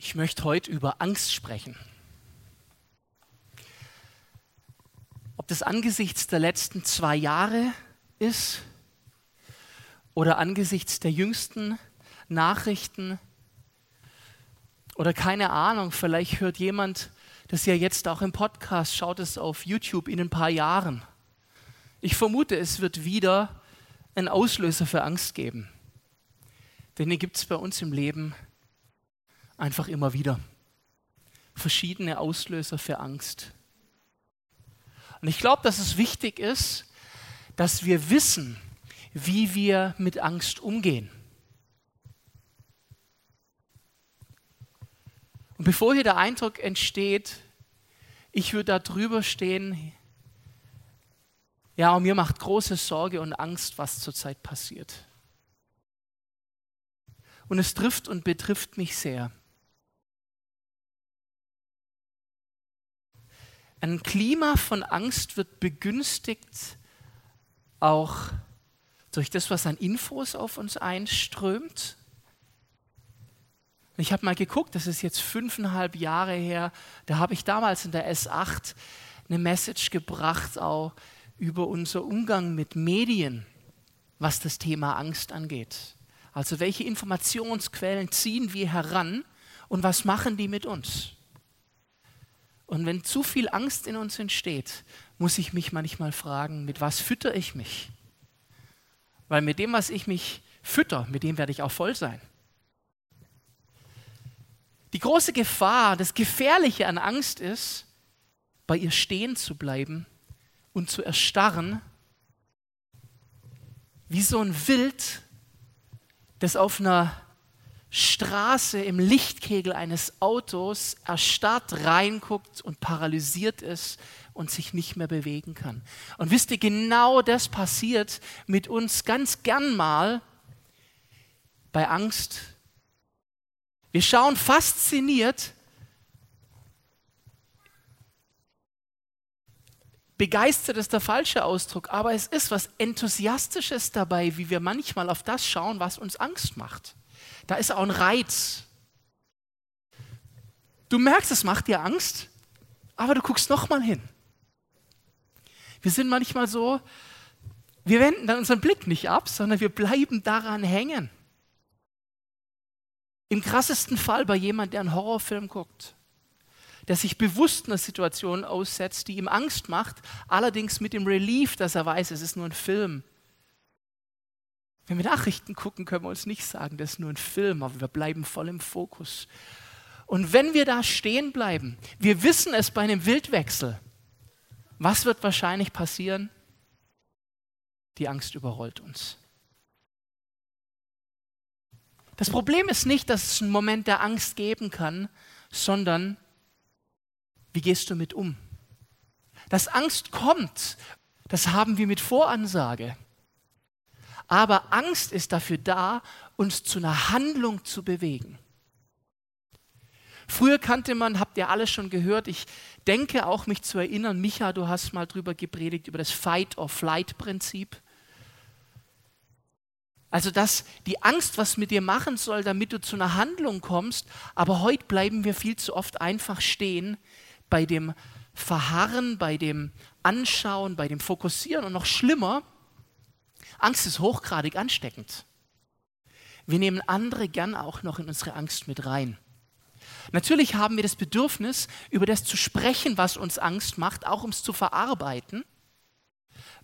Ich möchte heute über Angst sprechen. Ob das angesichts der letzten zwei Jahre ist oder angesichts der jüngsten Nachrichten oder keine Ahnung, vielleicht hört jemand das ja jetzt auch im Podcast, schaut es auf YouTube in ein paar Jahren. Ich vermute, es wird wieder einen Auslöser für Angst geben. Denn den gibt es bei uns im Leben einfach immer wieder. Verschiedene Auslöser für Angst. Und ich glaube, dass es wichtig ist, dass wir wissen, wie wir mit Angst umgehen. Und bevor hier der Eindruck entsteht, ich würde da drüber stehen, ja, und mir macht große Sorge und Angst, was zurzeit passiert. Und es trifft und betrifft mich sehr. Ein Klima von Angst wird begünstigt auch durch das, was an Infos auf uns einströmt. Ich habe mal geguckt, das ist jetzt fünfeinhalb Jahre her, da habe ich damals in der S8 eine Message gebracht, auch über unser Umgang mit Medien, was das Thema Angst angeht. Also welche Informationsquellen ziehen wir heran und was machen die mit uns? Und wenn zu viel Angst in uns entsteht, muss ich mich manchmal fragen, mit was fütter ich mich? Weil mit dem, was ich mich fütter, mit dem werde ich auch voll sein. Die große Gefahr, das Gefährliche an Angst ist, bei ihr stehen zu bleiben und zu erstarren, wie so ein Wild, das auf einer Straße im Lichtkegel eines Autos erstarrt reinguckt und paralysiert ist und sich nicht mehr bewegen kann. Und wisst ihr, genau das passiert mit uns ganz gern mal bei Angst. Wir schauen fasziniert begeistert ist der falsche Ausdruck, aber es ist was Enthusiastisches dabei, wie wir manchmal auf das schauen, was uns Angst macht. Da ist auch ein Reiz. Du merkst, es macht dir Angst, aber du guckst nochmal hin. Wir sind manchmal so, wir wenden dann unseren Blick nicht ab, sondern wir bleiben daran hängen. Im krassesten Fall bei jemandem, der einen Horrorfilm guckt der sich bewusst einer Situation aussetzt, die ihm Angst macht, allerdings mit dem Relief, dass er weiß, es ist nur ein Film. Wenn wir Nachrichten gucken, können wir uns nicht sagen, das ist nur ein Film, aber wir bleiben voll im Fokus. Und wenn wir da stehen bleiben, wir wissen es bei einem Wildwechsel, was wird wahrscheinlich passieren? Die Angst überrollt uns. Das Problem ist nicht, dass es einen Moment der Angst geben kann, sondern wie gehst du mit um? Dass Angst kommt, das haben wir mit Voransage. Aber Angst ist dafür da, uns zu einer Handlung zu bewegen. Früher kannte man, habt ihr alles schon gehört, ich denke auch mich zu erinnern, Micha, du hast mal drüber gepredigt, über das Fight-or-Flight-Prinzip. Also, dass die Angst was mit dir machen soll, damit du zu einer Handlung kommst, aber heute bleiben wir viel zu oft einfach stehen, bei dem Verharren, bei dem Anschauen, bei dem Fokussieren und noch schlimmer, Angst ist hochgradig ansteckend. Wir nehmen andere gern auch noch in unsere Angst mit rein. Natürlich haben wir das Bedürfnis, über das zu sprechen, was uns Angst macht, auch um es zu verarbeiten.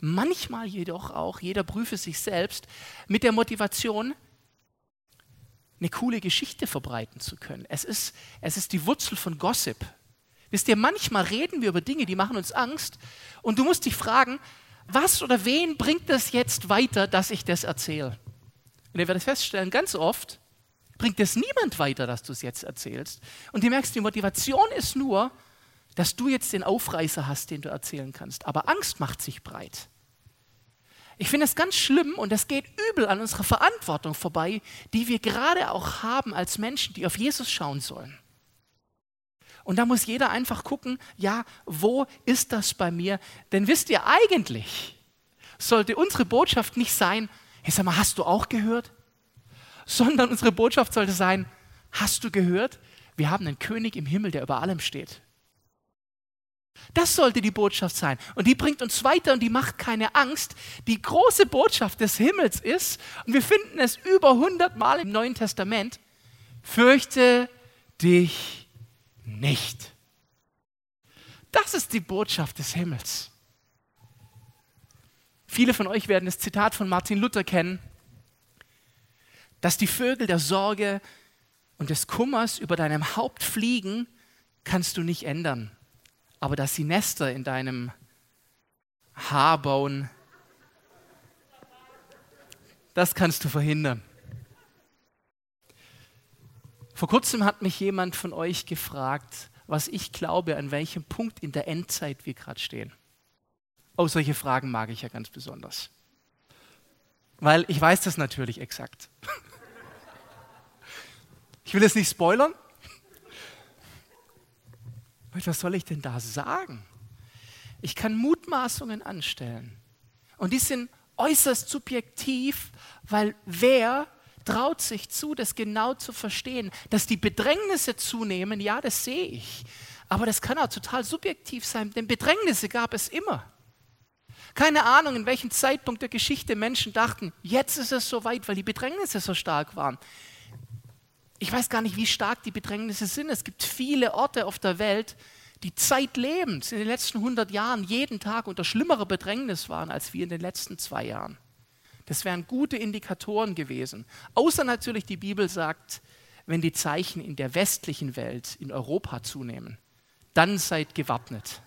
Manchmal jedoch auch, jeder prüfe sich selbst, mit der Motivation, eine coole Geschichte verbreiten zu können. Es ist, es ist die Wurzel von Gossip. Wisst ihr, manchmal reden wir über Dinge, die machen uns Angst und du musst dich fragen, was oder wen bringt das jetzt weiter, dass ich das erzähle? Und ihr werdet feststellen, ganz oft bringt es niemand weiter, dass du es jetzt erzählst. Und du merkst, die Motivation ist nur, dass du jetzt den Aufreißer hast, den du erzählen kannst. Aber Angst macht sich breit. Ich finde es ganz schlimm und es geht übel an unserer Verantwortung vorbei, die wir gerade auch haben als Menschen, die auf Jesus schauen sollen. Und da muss jeder einfach gucken, ja, wo ist das bei mir? Denn wisst ihr, eigentlich sollte unsere Botschaft nicht sein, hey, sag mal, hast du auch gehört? Sondern unsere Botschaft sollte sein, hast du gehört? Wir haben einen König im Himmel, der über allem steht. Das sollte die Botschaft sein. Und die bringt uns weiter und die macht keine Angst. Die große Botschaft des Himmels ist, und wir finden es über 100 Mal im Neuen Testament, fürchte dich nicht. Das ist die Botschaft des Himmels. Viele von euch werden das Zitat von Martin Luther kennen, dass die Vögel der Sorge und des Kummers über deinem Haupt fliegen, kannst du nicht ändern aber dass sie Nester in deinem Haar bauen, das kannst du verhindern. Vor kurzem hat mich jemand von euch gefragt, was ich glaube, an welchem Punkt in der Endzeit wir gerade stehen. Oh, solche Fragen mag ich ja ganz besonders. Weil ich weiß das natürlich exakt. Ich will es nicht spoilern, was soll ich denn da sagen? Ich kann Mutmaßungen anstellen. Und die sind äußerst subjektiv, weil wer traut sich zu, das genau zu verstehen? Dass die Bedrängnisse zunehmen, ja, das sehe ich. Aber das kann auch total subjektiv sein, denn Bedrängnisse gab es immer. Keine Ahnung, in welchem Zeitpunkt der Geschichte Menschen dachten, jetzt ist es soweit, weil die Bedrängnisse so stark waren. Ich weiß gar nicht, wie stark die Bedrängnisse sind. Es gibt viele Orte auf der Welt, die zeitlebend in den letzten 100 Jahren jeden Tag unter schlimmerer Bedrängnis waren als wir in den letzten zwei Jahren. Das wären gute Indikatoren gewesen. Außer natürlich die Bibel sagt, wenn die Zeichen in der westlichen Welt, in Europa zunehmen, dann seid gewappnet.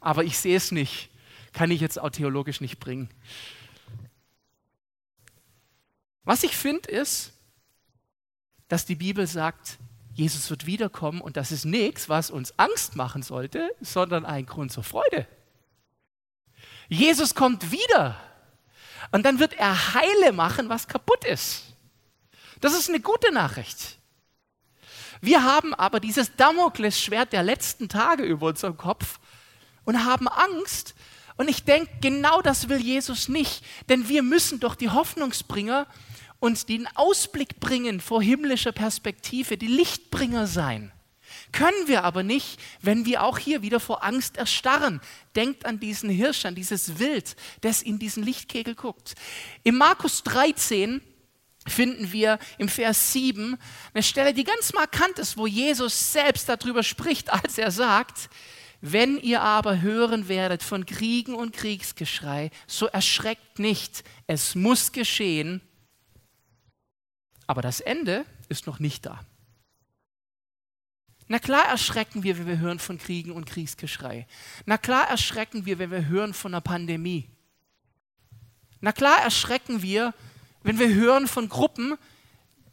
Aber ich sehe es nicht, kann ich jetzt auch theologisch nicht bringen. Was ich finde ist, dass die Bibel sagt, Jesus wird wiederkommen und das ist nichts, was uns Angst machen sollte, sondern ein Grund zur Freude. Jesus kommt wieder und dann wird er heile machen, was kaputt ist. Das ist eine gute Nachricht. Wir haben aber dieses Damoklesschwert der letzten Tage über unserem Kopf und haben Angst. Und ich denke, genau das will Jesus nicht, denn wir müssen doch die Hoffnungsbringer und den Ausblick bringen vor himmlischer Perspektive, die Lichtbringer sein. Können wir aber nicht, wenn wir auch hier wieder vor Angst erstarren. Denkt an diesen Hirsch, an dieses Wild, das in diesen Lichtkegel guckt. Im Markus 13 finden wir im Vers 7 eine Stelle, die ganz markant ist, wo Jesus selbst darüber spricht, als er sagt, wenn ihr aber hören werdet von Kriegen und Kriegsgeschrei, so erschreckt nicht, es muss geschehen, aber das Ende ist noch nicht da. Na klar erschrecken wir, wenn wir hören von Kriegen und Kriegsgeschrei. Na klar erschrecken wir, wenn wir hören von einer Pandemie. Na klar erschrecken wir, wenn wir hören von Gruppen,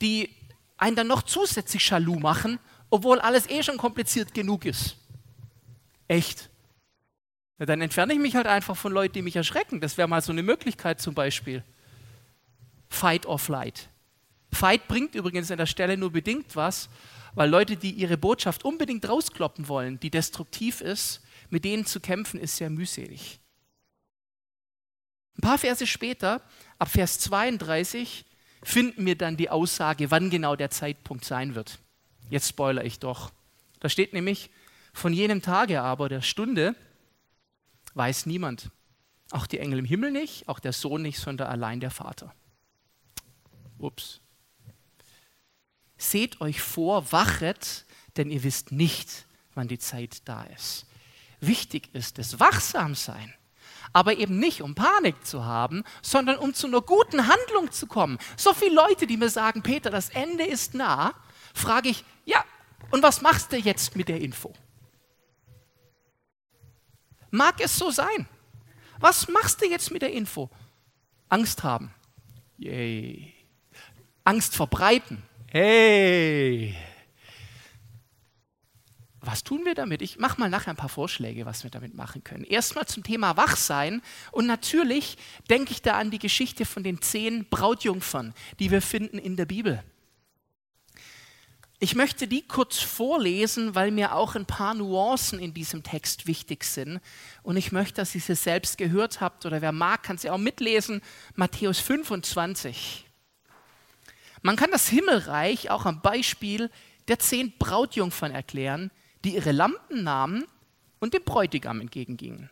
die einen dann noch zusätzlich Schalou machen, obwohl alles eh schon kompliziert genug ist. Echt. Ja, dann entferne ich mich halt einfach von Leuten, die mich erschrecken. Das wäre mal so eine Möglichkeit zum Beispiel. Fight or flight. Fight bringt übrigens an der Stelle nur bedingt was, weil Leute, die ihre Botschaft unbedingt rauskloppen wollen, die destruktiv ist, mit denen zu kämpfen, ist sehr mühselig. Ein paar Verse später, ab Vers 32, finden wir dann die Aussage, wann genau der Zeitpunkt sein wird. Jetzt spoilere ich doch. Da steht nämlich, von jenem Tage aber, der Stunde, weiß niemand. Auch die Engel im Himmel nicht, auch der Sohn nicht, sondern allein der Vater. Ups. Seht euch vor, wachet, denn ihr wisst nicht, wann die Zeit da ist. Wichtig ist es Wachsamsein, aber eben nicht um Panik zu haben, sondern um zu einer guten Handlung zu kommen. So viele Leute, die mir sagen, Peter, das Ende ist nah, frage ich, ja, und was machst du jetzt mit der Info? Mag es so sein? Was machst du jetzt mit der Info? Angst haben. Yay. Angst verbreiten. Hey! Was tun wir damit? Ich mache mal nachher ein paar Vorschläge, was wir damit machen können. Erstmal zum Thema Wachsein. Und natürlich denke ich da an die Geschichte von den zehn Brautjungfern, die wir finden in der Bibel. Ich möchte die kurz vorlesen, weil mir auch ein paar Nuancen in diesem Text wichtig sind. Und ich möchte, dass ihr sie selbst gehört habt oder wer mag, kann sie auch mitlesen. Matthäus 25. Man kann das Himmelreich auch am Beispiel der zehn Brautjungfern erklären, die ihre Lampen nahmen und dem Bräutigam entgegengingen.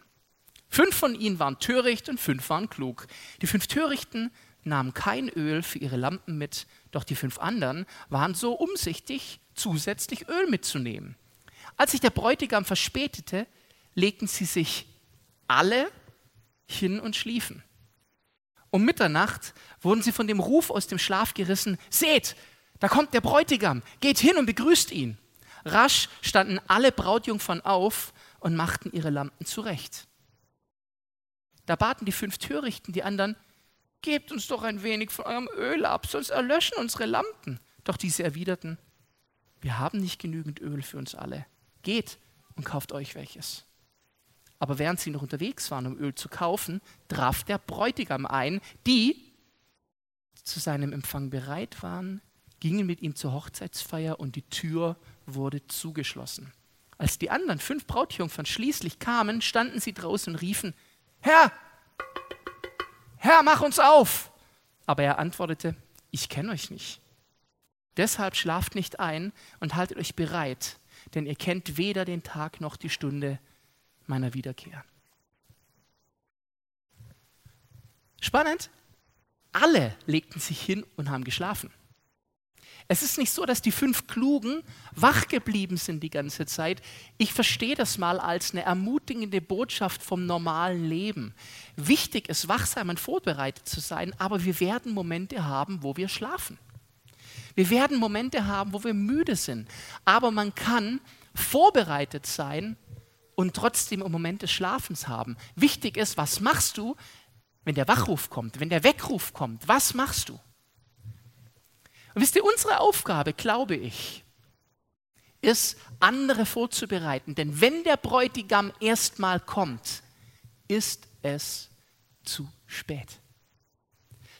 Fünf von ihnen waren töricht und fünf waren klug. Die fünf Törichten nahmen kein Öl für ihre Lampen mit, doch die fünf anderen waren so umsichtig, zusätzlich Öl mitzunehmen. Als sich der Bräutigam verspätete, legten sie sich alle hin und schliefen. Um Mitternacht wurden sie von dem Ruf aus dem Schlaf gerissen, seht, da kommt der Bräutigam, geht hin und begrüßt ihn. Rasch standen alle Brautjungfern auf und machten ihre Lampen zurecht. Da baten die fünf Törichten die anderen, gebt uns doch ein wenig von eurem Öl ab, sonst erlöschen unsere Lampen. Doch diese erwiderten, wir haben nicht genügend Öl für uns alle. Geht und kauft euch welches. Aber während sie noch unterwegs waren, um Öl zu kaufen, traf der Bräutigam ein, die zu seinem Empfang bereit waren, gingen mit ihm zur Hochzeitsfeier und die Tür wurde zugeschlossen. Als die anderen fünf Brautjungfern schließlich kamen, standen sie draußen und riefen, Herr, Herr, mach uns auf! Aber er antwortete, ich kenne euch nicht. Deshalb schlaft nicht ein und haltet euch bereit, denn ihr kennt weder den Tag noch die Stunde meiner Wiederkehr. Spannend, alle legten sich hin und haben geschlafen. Es ist nicht so, dass die fünf Klugen wach geblieben sind die ganze Zeit. Ich verstehe das mal als eine ermutigende Botschaft vom normalen Leben. Wichtig ist, wachsam und vorbereitet zu sein, aber wir werden Momente haben, wo wir schlafen. Wir werden Momente haben, wo wir müde sind. Aber man kann vorbereitet sein und trotzdem einen Moment des Schlafens haben. Wichtig ist, was machst du, wenn der Wachruf kommt, wenn der Weckruf kommt? Was machst du? Und wisst ihr, unsere Aufgabe, glaube ich, ist, andere vorzubereiten. Denn wenn der Bräutigam erstmal kommt, ist es zu spät.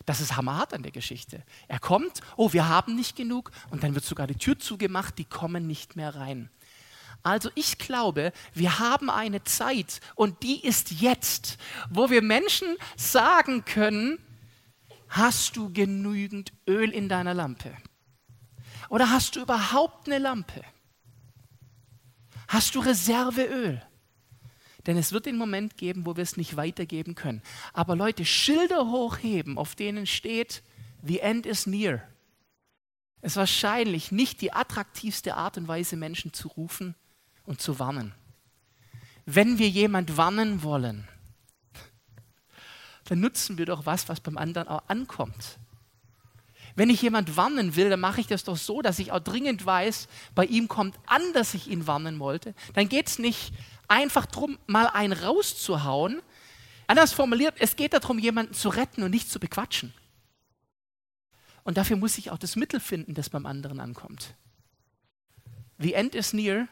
Das ist hammerhart an der Geschichte. Er kommt, oh, wir haben nicht genug und dann wird sogar die Tür zugemacht, die kommen nicht mehr rein. Also ich glaube, wir haben eine Zeit und die ist jetzt, wo wir Menschen sagen können, Hast du genügend Öl in deiner Lampe? Oder hast du überhaupt eine Lampe? Hast du Reserveöl? Denn es wird den Moment geben, wo wir es nicht weitergeben können. Aber Leute, Schilder hochheben, auf denen steht, The end is near. Es ist wahrscheinlich nicht die attraktivste Art und Weise, Menschen zu rufen und zu warnen. Wenn wir jemand warnen wollen, dann nutzen wir doch was, was beim anderen auch ankommt. Wenn ich jemand warnen will, dann mache ich das doch so, dass ich auch dringend weiß, bei ihm kommt an, dass ich ihn warnen wollte. Dann geht es nicht einfach darum, mal einen rauszuhauen. Anders formuliert, es geht darum, jemanden zu retten und nicht zu bequatschen. Und dafür muss ich auch das Mittel finden, das beim anderen ankommt. The end is near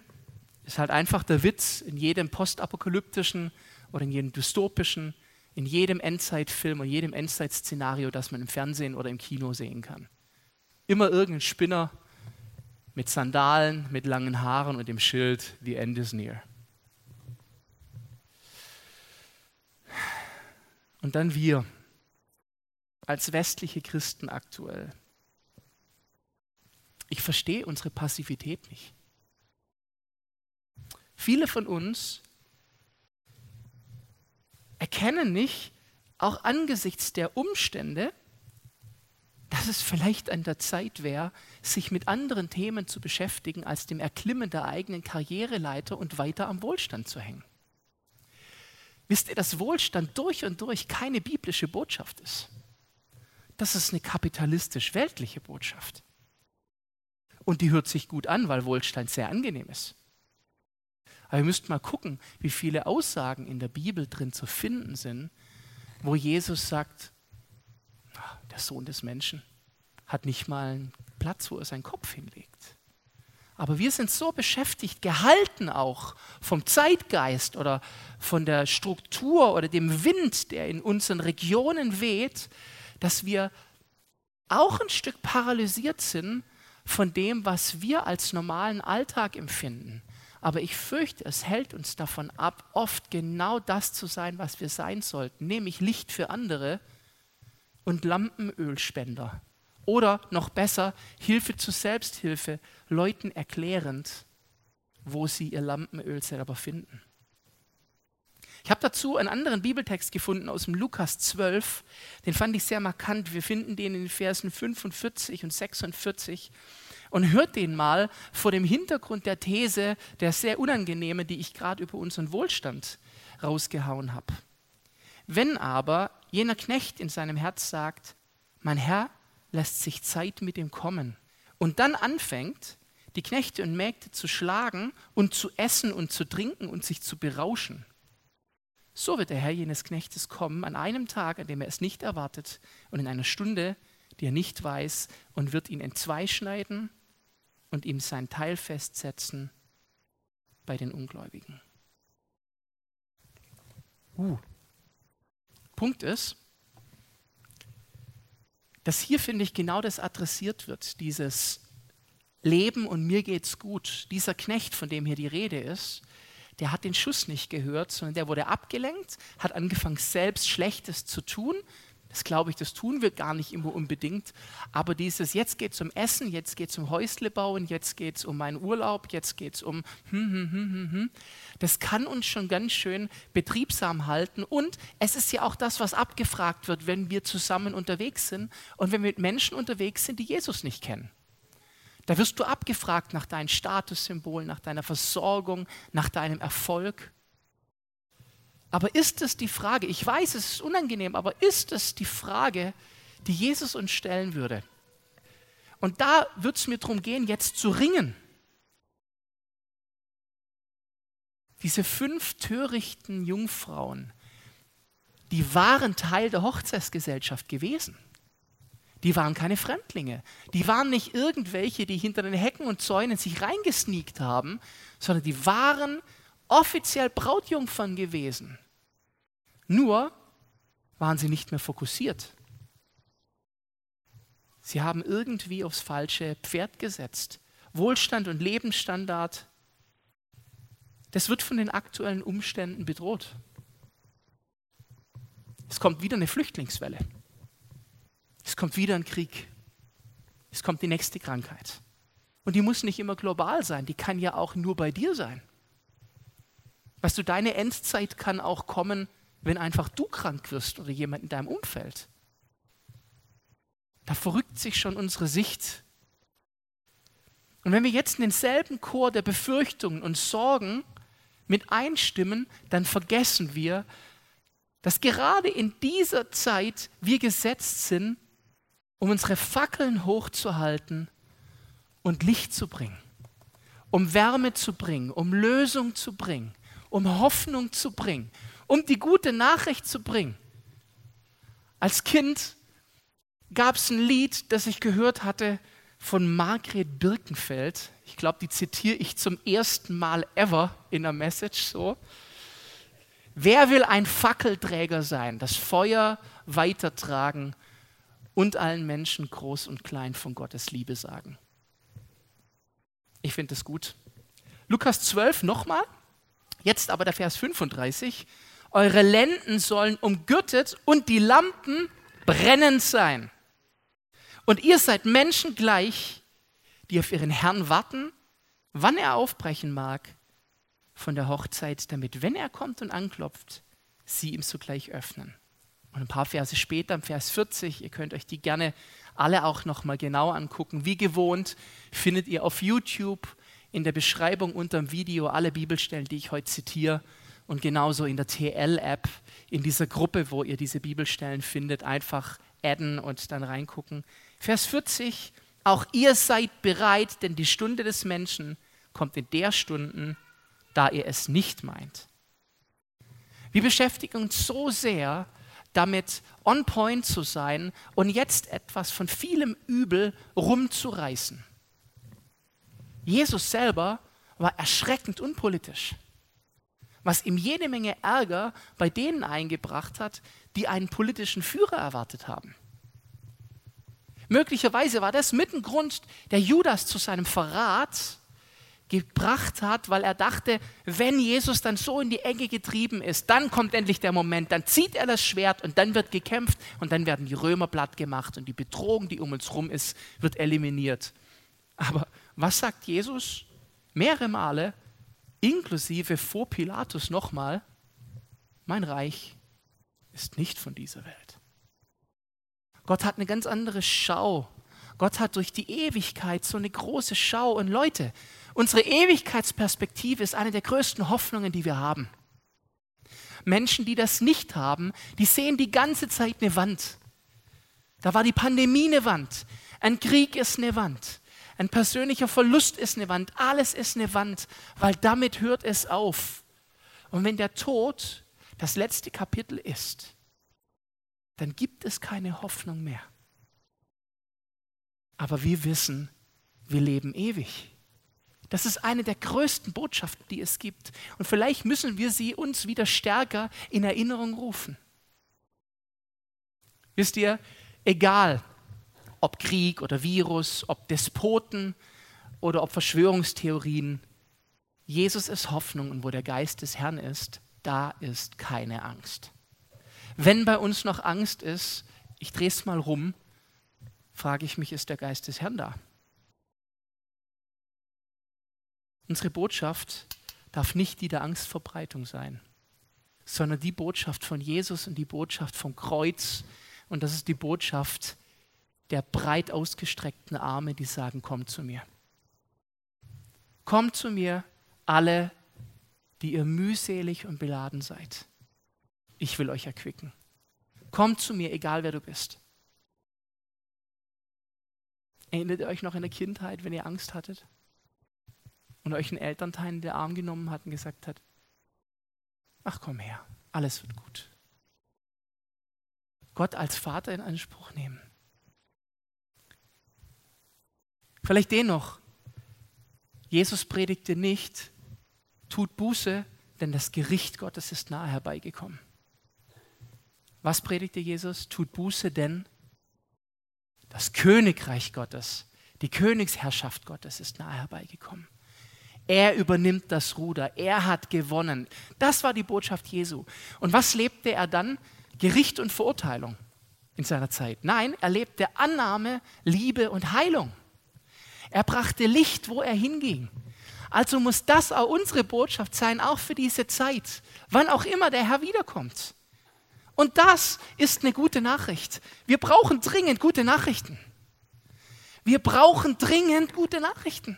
ist halt einfach der Witz in jedem postapokalyptischen oder in jedem dystopischen in jedem Endzeitfilm und jedem Endzeitszenario, das man im Fernsehen oder im Kino sehen kann. Immer irgendein Spinner mit Sandalen, mit langen Haaren und dem Schild The End is near. Und dann wir als westliche Christen aktuell. Ich verstehe unsere Passivität nicht. Viele von uns erkennen nicht, auch angesichts der Umstände, dass es vielleicht an der Zeit wäre, sich mit anderen Themen zu beschäftigen, als dem Erklimmen der eigenen Karriereleiter und weiter am Wohlstand zu hängen. Wisst ihr, dass Wohlstand durch und durch keine biblische Botschaft ist? Das ist eine kapitalistisch-weltliche Botschaft. Und die hört sich gut an, weil Wohlstand sehr angenehm ist. Aber ihr müsst mal gucken, wie viele Aussagen in der Bibel drin zu finden sind, wo Jesus sagt, ah, der Sohn des Menschen hat nicht mal einen Platz, wo er seinen Kopf hinlegt. Aber wir sind so beschäftigt, gehalten auch vom Zeitgeist oder von der Struktur oder dem Wind, der in unseren Regionen weht, dass wir auch ein Stück paralysiert sind von dem, was wir als normalen Alltag empfinden. Aber ich fürchte, es hält uns davon ab, oft genau das zu sein, was wir sein sollten, nämlich Licht für andere und Lampenölspender Oder noch besser, Hilfe zur Selbsthilfe, Leuten erklärend, wo sie ihr Lampenöl selber finden. Ich habe dazu einen anderen Bibeltext gefunden aus dem Lukas 12, den fand ich sehr markant. Wir finden den in den Versen 45 und 46 und hört den mal vor dem Hintergrund der These, der sehr unangenehme, die ich gerade über unseren Wohlstand rausgehauen habe. Wenn aber jener Knecht in seinem Herz sagt, mein Herr lässt sich Zeit mit ihm kommen und dann anfängt, die Knechte und Mägde zu schlagen und zu essen und zu trinken und sich zu berauschen, so wird der Herr jenes Knechtes kommen an einem Tag, an dem er es nicht erwartet und in einer Stunde, die er nicht weiß, und wird ihn entzweischneiden und ihm sein Teil festsetzen bei den Ungläubigen. Uh. Punkt ist, dass hier, finde ich, genau das adressiert wird, dieses Leben und mir geht's gut. Dieser Knecht, von dem hier die Rede ist, der hat den Schuss nicht gehört, sondern der wurde abgelenkt, hat angefangen, selbst Schlechtes zu tun. Das glaube ich, das tun wir gar nicht immer unbedingt. Aber dieses, jetzt geht es um Essen, jetzt geht es um Häusle bauen, jetzt geht es um meinen Urlaub, jetzt geht es um, hm, hm, hm, hm, hm, das kann uns schon ganz schön betriebsam halten. Und es ist ja auch das, was abgefragt wird, wenn wir zusammen unterwegs sind und wenn wir mit Menschen unterwegs sind, die Jesus nicht kennen. Da wirst du abgefragt nach deinen Statussymbolen, nach deiner Versorgung, nach deinem Erfolg. Aber ist es die Frage, ich weiß, es ist unangenehm, aber ist es die Frage, die Jesus uns stellen würde? Und da wird es mir darum gehen, jetzt zu ringen. Diese fünf törichten Jungfrauen, die waren Teil der Hochzeitsgesellschaft gewesen. Die waren keine Fremdlinge. Die waren nicht irgendwelche, die hinter den Hecken und Zäunen sich reingesneakt haben, sondern die waren offiziell Brautjungfern gewesen. Nur waren sie nicht mehr fokussiert. Sie haben irgendwie aufs falsche Pferd gesetzt. Wohlstand und Lebensstandard, das wird von den aktuellen Umständen bedroht. Es kommt wieder eine Flüchtlingswelle. Es kommt wieder ein Krieg. Es kommt die nächste Krankheit. Und die muss nicht immer global sein, die kann ja auch nur bei dir sein. Weißt du, deine Endzeit kann auch kommen, wenn einfach du krank wirst oder jemand in deinem Umfeld. Da verrückt sich schon unsere Sicht. Und wenn wir jetzt in denselben Chor der Befürchtungen und Sorgen mit einstimmen, dann vergessen wir, dass gerade in dieser Zeit wir gesetzt sind, um unsere Fackeln hochzuhalten und Licht zu bringen, um Wärme zu bringen, um Lösung zu bringen, um Hoffnung zu bringen, um die gute Nachricht zu bringen. Als Kind gab es ein Lied, das ich gehört hatte von Margret Birkenfeld. Ich glaube, die zitiere ich zum ersten Mal ever in der Message so. Wer will ein Fackelträger sein, das Feuer weitertragen und allen Menschen groß und klein von Gottes Liebe sagen. Ich finde das gut. Lukas 12 nochmal, jetzt aber der Vers 35. Eure Lenden sollen umgürtet und die Lampen brennend sein. Und ihr seid Menschen gleich, die auf ihren Herrn warten, wann er aufbrechen mag von der Hochzeit, damit, wenn er kommt und anklopft, sie ihm sogleich öffnen. Und ein paar Verse später, im Vers 40, ihr könnt euch die gerne alle auch nochmal genau angucken. Wie gewohnt findet ihr auf YouTube in der Beschreibung unter dem Video alle Bibelstellen, die ich heute zitiere. Und genauso in der TL-App, in dieser Gruppe, wo ihr diese Bibelstellen findet, einfach adden und dann reingucken. Vers 40, auch ihr seid bereit, denn die Stunde des Menschen kommt in der Stunde, da ihr es nicht meint. Wir beschäftigen uns so sehr damit on point zu sein und jetzt etwas von vielem Übel rumzureißen. Jesus selber war erschreckend unpolitisch, was ihm jede Menge Ärger bei denen eingebracht hat, die einen politischen Führer erwartet haben. Möglicherweise war das mit ein Grund, der Judas zu seinem Verrat gebracht hat, weil er dachte, wenn Jesus dann so in die Enge getrieben ist, dann kommt endlich der Moment, dann zieht er das Schwert und dann wird gekämpft und dann werden die Römer platt gemacht und die Bedrohung, die um uns herum ist, wird eliminiert. Aber was sagt Jesus? Mehrere Male, inklusive vor Pilatus nochmal, mein Reich ist nicht von dieser Welt. Gott hat eine ganz andere Schau. Gott hat durch die Ewigkeit so eine große Schau. Und Leute, unsere Ewigkeitsperspektive ist eine der größten Hoffnungen, die wir haben. Menschen, die das nicht haben, die sehen die ganze Zeit eine Wand. Da war die Pandemie eine Wand. Ein Krieg ist eine Wand. Ein persönlicher Verlust ist eine Wand. Alles ist eine Wand, weil damit hört es auf. Und wenn der Tod das letzte Kapitel ist, dann gibt es keine Hoffnung mehr. Aber wir wissen, wir leben ewig. Das ist eine der größten Botschaften, die es gibt. Und vielleicht müssen wir sie uns wieder stärker in Erinnerung rufen. Wisst ihr, egal ob Krieg oder Virus, ob Despoten oder ob Verschwörungstheorien, Jesus ist Hoffnung und wo der Geist des Herrn ist, da ist keine Angst. Wenn bei uns noch Angst ist, ich drehe es mal rum, frage ich mich, ist der Geist des Herrn da? Unsere Botschaft darf nicht die der Angstverbreitung sein, sondern die Botschaft von Jesus und die Botschaft vom Kreuz. Und das ist die Botschaft der breit ausgestreckten Arme, die sagen, kommt zu mir. Kommt zu mir, alle, die ihr mühselig und beladen seid ich will euch erquicken. Kommt zu mir, egal wer du bist. Erinnert ihr euch noch in der Kindheit, wenn ihr Angst hattet? Und euch einen Elternteil in den Arm genommen hat und gesagt hat, ach komm her, alles wird gut. Gott als Vater in Anspruch nehmen. Vielleicht den noch. Jesus predigte nicht, tut Buße, denn das Gericht Gottes ist nahe herbeigekommen. Was predigte Jesus? Tut Buße, denn das Königreich Gottes, die Königsherrschaft Gottes ist nahe herbeigekommen. Er übernimmt das Ruder. Er hat gewonnen. Das war die Botschaft Jesu. Und was lebte er dann? Gericht und Verurteilung in seiner Zeit. Nein, er lebte Annahme, Liebe und Heilung. Er brachte Licht, wo er hinging. Also muss das auch unsere Botschaft sein, auch für diese Zeit, wann auch immer der Herr wiederkommt. Und das ist eine gute Nachricht. Wir brauchen dringend gute Nachrichten. Wir brauchen dringend gute Nachrichten.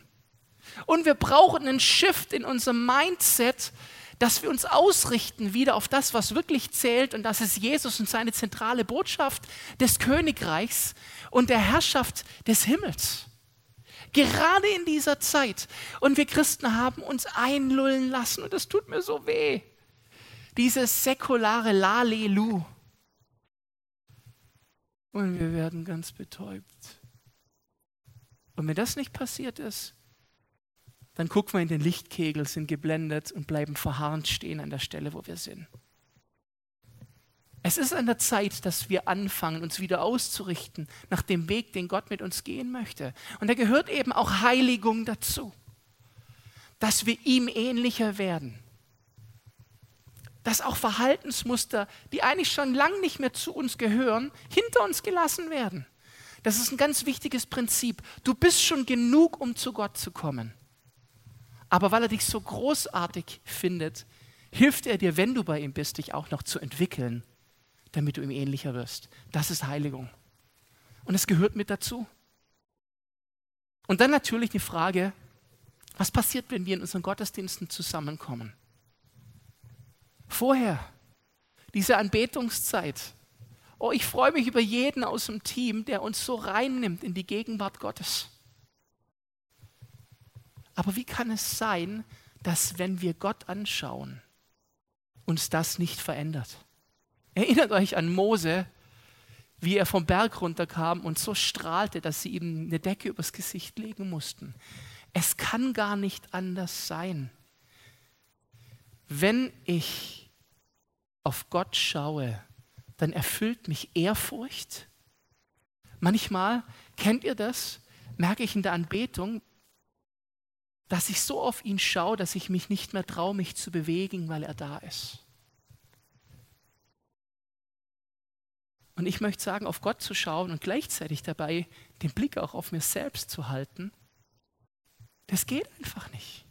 Und wir brauchen einen Shift in unserem Mindset, dass wir uns ausrichten wieder auf das, was wirklich zählt. Und das ist Jesus und seine zentrale Botschaft des Königreichs und der Herrschaft des Himmels. Gerade in dieser Zeit. Und wir Christen haben uns einlullen lassen. Und das tut mir so weh dieses säkulare Lalelu. Und wir werden ganz betäubt. Und wenn das nicht passiert ist, dann gucken wir in den Lichtkegel, sind geblendet und bleiben verharrend stehen an der Stelle, wo wir sind. Es ist an der Zeit, dass wir anfangen, uns wieder auszurichten nach dem Weg, den Gott mit uns gehen möchte. Und da gehört eben auch Heiligung dazu, dass wir ihm ähnlicher werden dass auch Verhaltensmuster, die eigentlich schon lange nicht mehr zu uns gehören, hinter uns gelassen werden. Das ist ein ganz wichtiges Prinzip. Du bist schon genug, um zu Gott zu kommen. Aber weil er dich so großartig findet, hilft er dir, wenn du bei ihm bist, dich auch noch zu entwickeln, damit du ihm ähnlicher wirst. Das ist Heiligung. Und es gehört mit dazu. Und dann natürlich die Frage, was passiert, wenn wir in unseren Gottesdiensten zusammenkommen? Vorher, diese Anbetungszeit. Oh, ich freue mich über jeden aus dem Team, der uns so reinnimmt in die Gegenwart Gottes. Aber wie kann es sein, dass wenn wir Gott anschauen, uns das nicht verändert? Erinnert euch an Mose, wie er vom Berg runterkam und so strahlte, dass sie ihm eine Decke übers Gesicht legen mussten. Es kann gar nicht anders sein. Wenn ich auf Gott schaue, dann erfüllt mich Ehrfurcht. Manchmal, kennt ihr das, merke ich in der Anbetung, dass ich so auf ihn schaue, dass ich mich nicht mehr traue, mich zu bewegen, weil er da ist. Und ich möchte sagen, auf Gott zu schauen und gleichzeitig dabei den Blick auch auf mir selbst zu halten, das geht einfach nicht.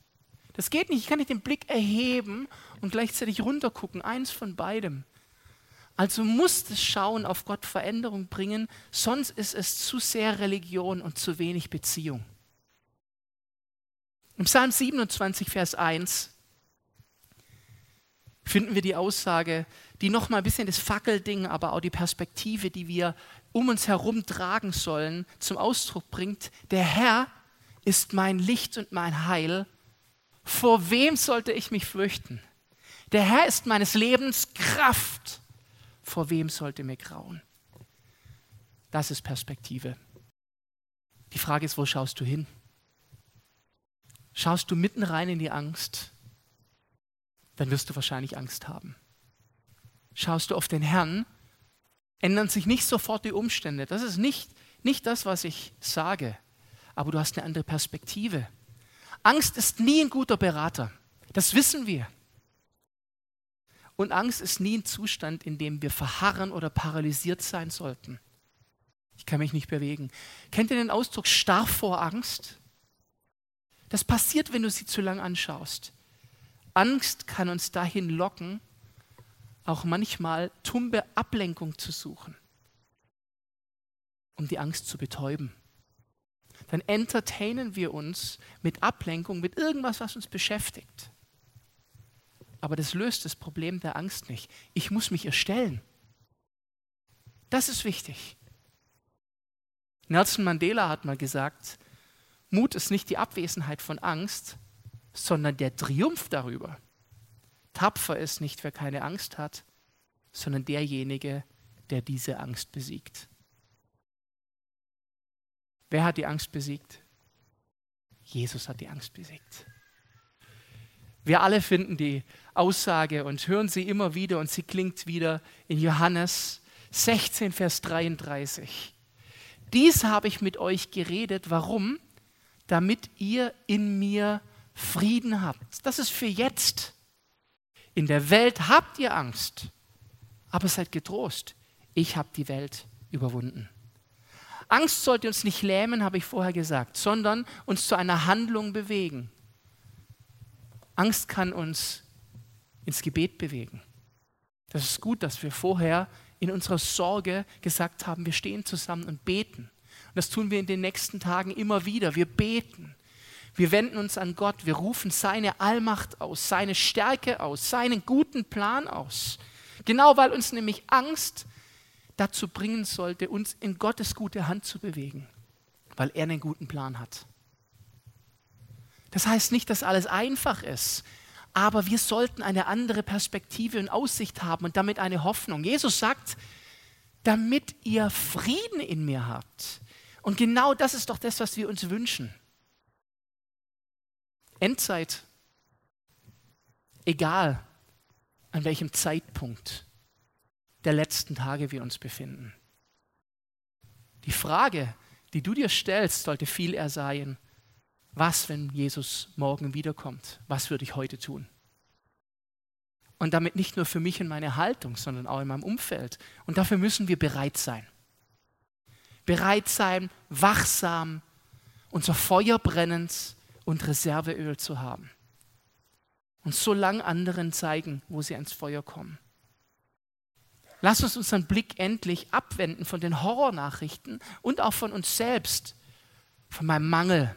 Das geht nicht. Ich kann nicht den Blick erheben und gleichzeitig runtergucken. Eins von beidem. Also muss das Schauen auf Gott Veränderung bringen, sonst ist es zu sehr Religion und zu wenig Beziehung. Im Psalm 27, Vers 1 finden wir die Aussage, die nochmal ein bisschen das Fackelding, aber auch die Perspektive, die wir um uns herum tragen sollen, zum Ausdruck bringt. Der Herr ist mein Licht und mein Heil. Vor wem sollte ich mich fürchten? Der Herr ist meines Lebens Kraft. Vor wem sollte mir grauen? Das ist Perspektive. Die Frage ist, wo schaust du hin? Schaust du mitten rein in die Angst, dann wirst du wahrscheinlich Angst haben. Schaust du auf den Herrn, ändern sich nicht sofort die Umstände. Das ist nicht, nicht das, was ich sage, aber du hast eine andere Perspektive. Angst ist nie ein guter Berater. Das wissen wir. Und Angst ist nie ein Zustand, in dem wir verharren oder paralysiert sein sollten. Ich kann mich nicht bewegen. Kennt ihr den Ausdruck starr vor Angst? Das passiert, wenn du sie zu lang anschaust. Angst kann uns dahin locken, auch manchmal tumbe Ablenkung zu suchen, um die Angst zu betäuben. Dann entertainen wir uns mit Ablenkung, mit irgendwas, was uns beschäftigt. Aber das löst das Problem der Angst nicht. Ich muss mich erstellen. Das ist wichtig. Nelson Mandela hat mal gesagt, Mut ist nicht die Abwesenheit von Angst, sondern der Triumph darüber. Tapfer ist nicht, wer keine Angst hat, sondern derjenige, der diese Angst besiegt. Wer hat die Angst besiegt? Jesus hat die Angst besiegt. Wir alle finden die Aussage und hören sie immer wieder und sie klingt wieder in Johannes 16, Vers 33. Dies habe ich mit euch geredet. Warum? damit ihr in mir Frieden habt. Das ist für jetzt. In der Welt habt ihr Angst, aber seid getrost. Ich habe die Welt überwunden. Angst sollte uns nicht lähmen, habe ich vorher gesagt, sondern uns zu einer Handlung bewegen. Angst kann uns ins Gebet bewegen. Das ist gut, dass wir vorher in unserer Sorge gesagt haben, wir stehen zusammen und beten. Und das tun wir in den nächsten Tagen immer wieder. Wir beten. Wir wenden uns an Gott. Wir rufen seine Allmacht aus, seine Stärke aus, seinen guten Plan aus. Genau weil uns nämlich Angst dazu bringen sollte, uns in Gottes gute Hand zu bewegen, weil er einen guten Plan hat. Das heißt nicht, dass alles einfach ist, aber wir sollten eine andere Perspektive und Aussicht haben und damit eine Hoffnung. Jesus sagt, damit ihr Frieden in mir habt. Und genau das ist doch das, was wir uns wünschen. Endzeit, egal an welchem Zeitpunkt der letzten Tage wir uns befinden. Die Frage, die du dir stellst, sollte viel eher sein, was, wenn Jesus morgen wiederkommt? Was würde ich heute tun? Und damit nicht nur für mich und meine Haltung, sondern auch in meinem Umfeld. Und dafür müssen wir bereit sein bereit sein, wachsam, unser Feuer brennend und Reserveöl zu haben. Und so lang anderen zeigen, wo sie ans Feuer kommen. Lass uns unseren Blick endlich abwenden von den Horrornachrichten und auch von uns selbst, von meinem Mangel,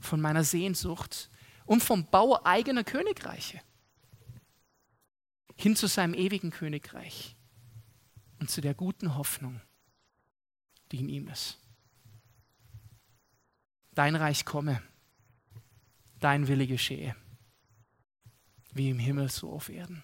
von meiner Sehnsucht und vom Bau eigener Königreiche hin zu seinem ewigen Königreich und zu der guten Hoffnung, die in ihm ist. Dein Reich komme, dein Wille geschehe, wie im Himmel so auf Erden.